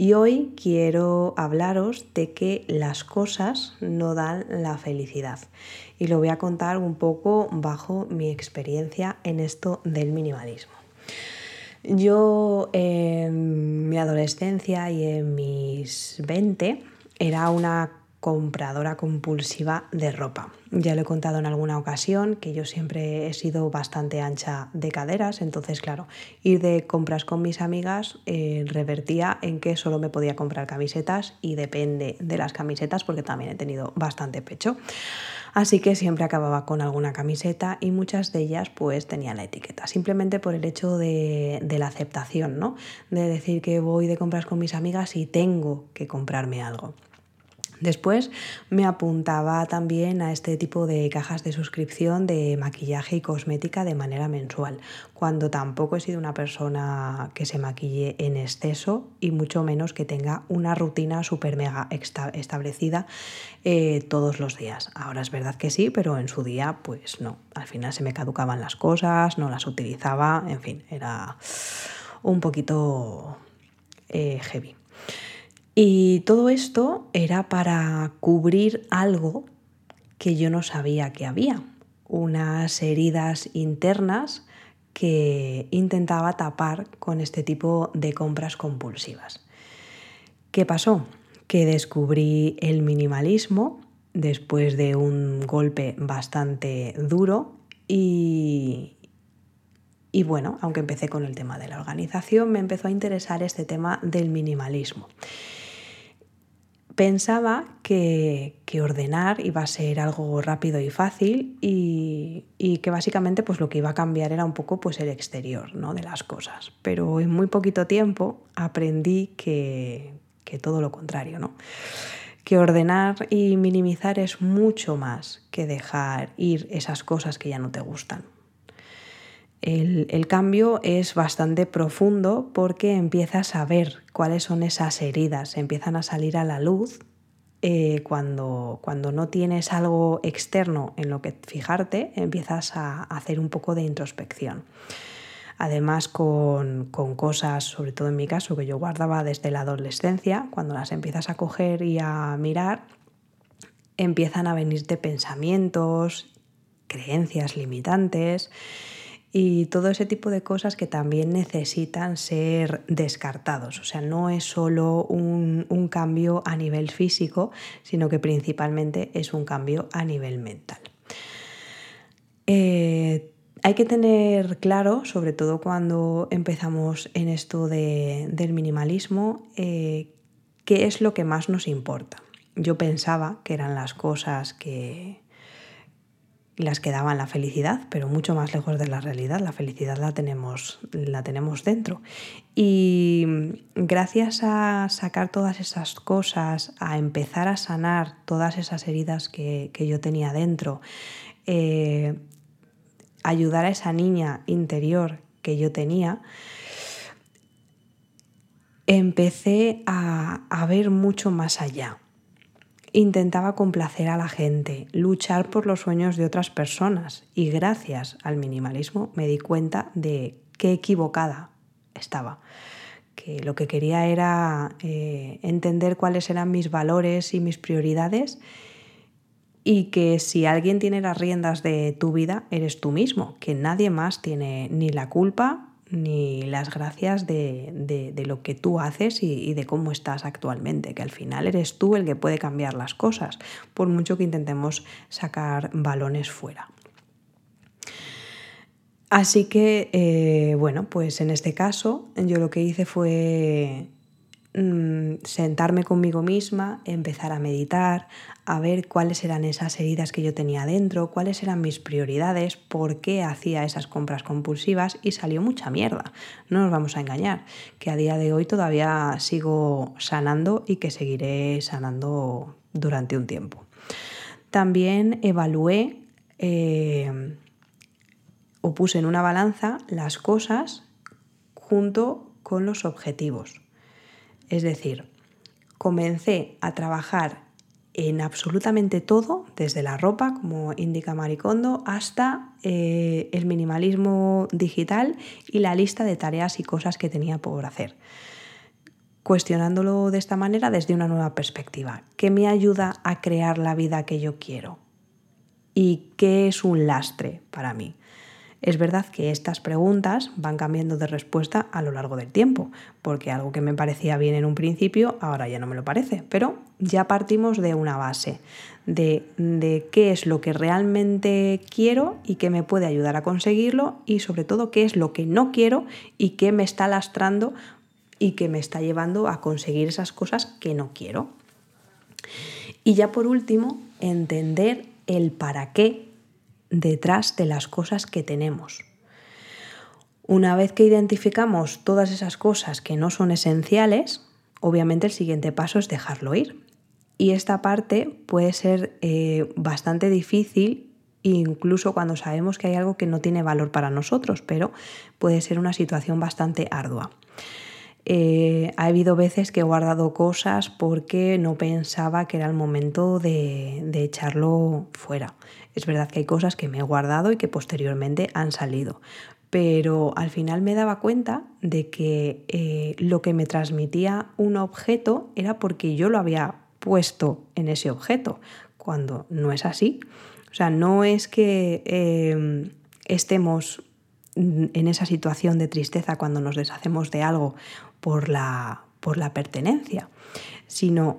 Y hoy quiero hablaros de que las cosas no dan la felicidad. Y lo voy a contar un poco bajo mi experiencia en esto del minimalismo. Yo en mi adolescencia y en mis 20 era una compradora compulsiva de ropa. Ya lo he contado en alguna ocasión que yo siempre he sido bastante ancha de caderas, entonces claro, ir de compras con mis amigas eh, revertía en que solo me podía comprar camisetas y depende de las camisetas porque también he tenido bastante pecho. Así que siempre acababa con alguna camiseta y muchas de ellas pues tenían la etiqueta, simplemente por el hecho de, de la aceptación, ¿no? De decir que voy de compras con mis amigas y tengo que comprarme algo. Después me apuntaba también a este tipo de cajas de suscripción de maquillaje y cosmética de manera mensual, cuando tampoco he sido una persona que se maquille en exceso y mucho menos que tenga una rutina súper mega establecida eh, todos los días. Ahora es verdad que sí, pero en su día pues no. Al final se me caducaban las cosas, no las utilizaba, en fin, era un poquito eh, heavy. Y todo esto era para cubrir algo que yo no sabía que había, unas heridas internas que intentaba tapar con este tipo de compras compulsivas. ¿Qué pasó? Que descubrí el minimalismo después de un golpe bastante duro y, y bueno, aunque empecé con el tema de la organización, me empezó a interesar este tema del minimalismo pensaba que, ordenar iba a ser algo rápido y fácil y, que básicamente pues lo que iba a cambiar era un poco pues el exterior ¿no? de las cosas. Pero en muy poquito tiempo aprendí que, que todo lo contrario, ¿no? que ordenar y minimizar es mucho más que dejar ir esas cosas que ya no te gustan. El, cambio es bastante profundo porque empiezas a ver cuáles son esas heridas, empiezan a salir a la luz eh, cuando, cuando, no tienes algo externo en lo que fijarte, empiezas a hacer un poco de introspección. Además, con, con, cosas, sobre todo en mi caso, que yo guardaba desde la adolescencia, cuando las empiezas a coger y a mirar, empiezan a venirte pensamientos, creencias limitantes y todo ese tipo de cosas que también necesitan ser descartados. O sea, no es solo un, cambio a nivel físico, sino que principalmente es un cambio a nivel mental. Eh, hay que tener claro, sobre todo cuando empezamos en esto del minimalismo, eh, qué es lo que más nos importa. Yo pensaba que eran las cosas que, las que daban la felicidad, pero mucho más lejos de la realidad. La felicidad la tenemos, la tenemos dentro. Y gracias a sacar todas esas cosas, a empezar a sanar todas esas heridas que, yo tenía dentro, eh, ayudar a esa niña interior que yo tenía, empecé a, a ver mucho más allá intentaba complacer a la gente, luchar por los sueños de otras personas. Y gracias al minimalismo me di cuenta de qué equivocada estaba, que lo que quería era eh, entender cuáles eran mis valores y mis prioridades y que si alguien tiene las riendas de tu vida eres tú mismo, que nadie más tiene ni la culpa ni las gracias de, lo que tú haces y, de cómo estás actualmente, que al final eres tú el que puede cambiar las cosas, por mucho que intentemos sacar balones fuera. Así que, eh, bueno, pues en este caso yo lo que hice fue mm, sentarme conmigo misma, empezar a meditar, a ver cuáles eran esas heridas que yo tenía dentro, cuáles eran mis prioridades, por qué hacía esas compras compulsivas y salió mucha mierda. No nos vamos a engañar, que a día de hoy todavía sigo sanando y que seguiré sanando durante un tiempo. También evalué eh, o puse en una balanza las cosas junto con los objetivos. Es decir, comencé a trabajar en absolutamente todo, desde la ropa, como indica Maricondo, hasta eh, el minimalismo digital y la lista de tareas y cosas que tenía por hacer. Cuestionándolo de esta manera desde una nueva perspectiva. ¿Qué me ayuda a crear la vida que yo quiero? ¿Y qué es un lastre para mí? Es verdad que estas preguntas van cambiando de respuesta a lo largo del tiempo, porque algo que me parecía bien en un principio ahora ya no me lo parece, pero ya partimos de una base, de, qué es lo que realmente quiero y qué me puede ayudar a conseguirlo y sobre todo qué es lo que no quiero y qué me está lastrando y que me está llevando a conseguir esas cosas que no quiero. Y ya por último, entender el para qué detrás de las cosas que tenemos. Una vez que identificamos todas esas cosas que no son esenciales, obviamente el siguiente paso es dejarlo ir. Y esta parte puede ser eh, bastante difícil incluso cuando sabemos que hay algo que no tiene valor para nosotros, pero puede ser una situación bastante ardua. Eh, ha habido veces que he guardado cosas porque no pensaba que era el momento de, echarlo fuera. Es verdad que hay cosas que me he guardado y que posteriormente han salido, pero al final me daba cuenta de que eh, lo que me transmitía un objeto era porque yo lo había puesto en ese objeto, cuando no es así. O sea, no es que eh, estemos en esa situación de tristeza cuando nos deshacemos de algo por la, por la pertenencia, sino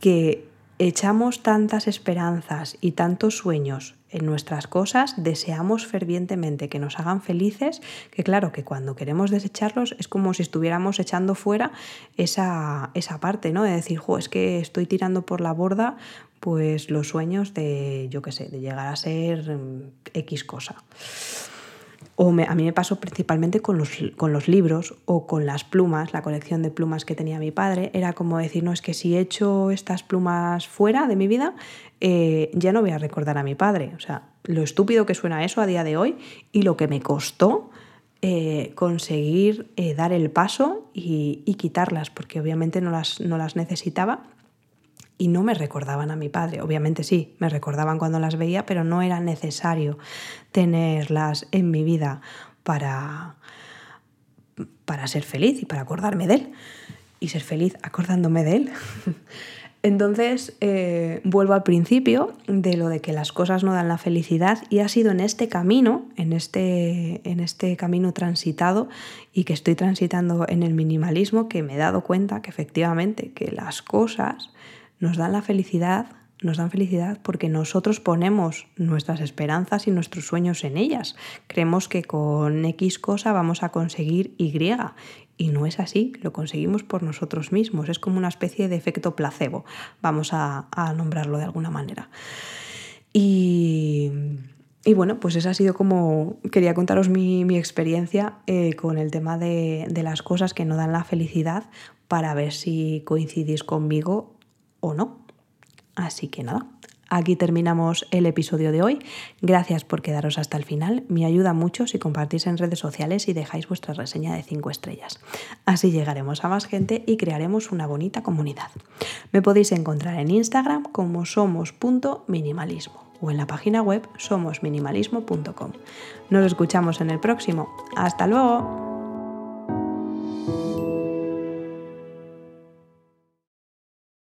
que echamos tantas esperanzas y tantos sueños en nuestras cosas, deseamos fervientemente que nos hagan felices, que claro, que cuando queremos desecharlos es como si estuviéramos echando fuera esa, esa parte, ¿no? De decir, jo, es que estoy tirando por la borda pues los sueños de, yo qué sé, de llegar a ser mm, X cosa. O a mí me pasó principalmente con los, con los, libros o con las plumas, la colección de plumas que tenía mi padre. Era como decir, no, es que si echo estas plumas fuera de mi vida, eh, ya no voy a recordar a mi padre. O sea, lo estúpido que suena eso a día de hoy y lo que me costó eh, conseguir eh, dar el paso y, y, quitarlas, porque obviamente no las, no las necesitaba y no me recordaban a mi padre. Obviamente sí, me recordaban cuando las veía, pero no era necesario tenerlas en mi vida para, para ser feliz y para acordarme de él. Y ser feliz acordándome de él. Entonces, eh, vuelvo al principio de lo de que las cosas no dan la felicidad y ha sido en este camino, en este, en este camino transitado y que estoy transitando en el minimalismo, que me he dado cuenta que efectivamente que las cosas nos dan la felicidad, nos dan felicidad porque nosotros ponemos nuestras esperanzas y nuestros sueños en ellas. Creemos que con X cosa vamos a conseguir Y y no es así, lo conseguimos por nosotros mismos, es como una especie de efecto placebo, vamos a, nombrarlo de alguna manera. Y, bueno, pues esa ha sido como, quería contaros mi, experiencia eh, con el tema de, de las cosas que no dan la felicidad para ver si coincidís conmigo o no. Así que nada, aquí terminamos el episodio de hoy. Gracias por quedaros hasta el final. Me ayuda mucho si compartís en redes sociales y dejáis vuestra reseña de 5 estrellas. Así llegaremos a más gente y crearemos una bonita comunidad. Me podéis encontrar en Instagram como somos.minimalismo o en la página web somosminimalismo.com. Nos escuchamos en el próximo. Hasta luego.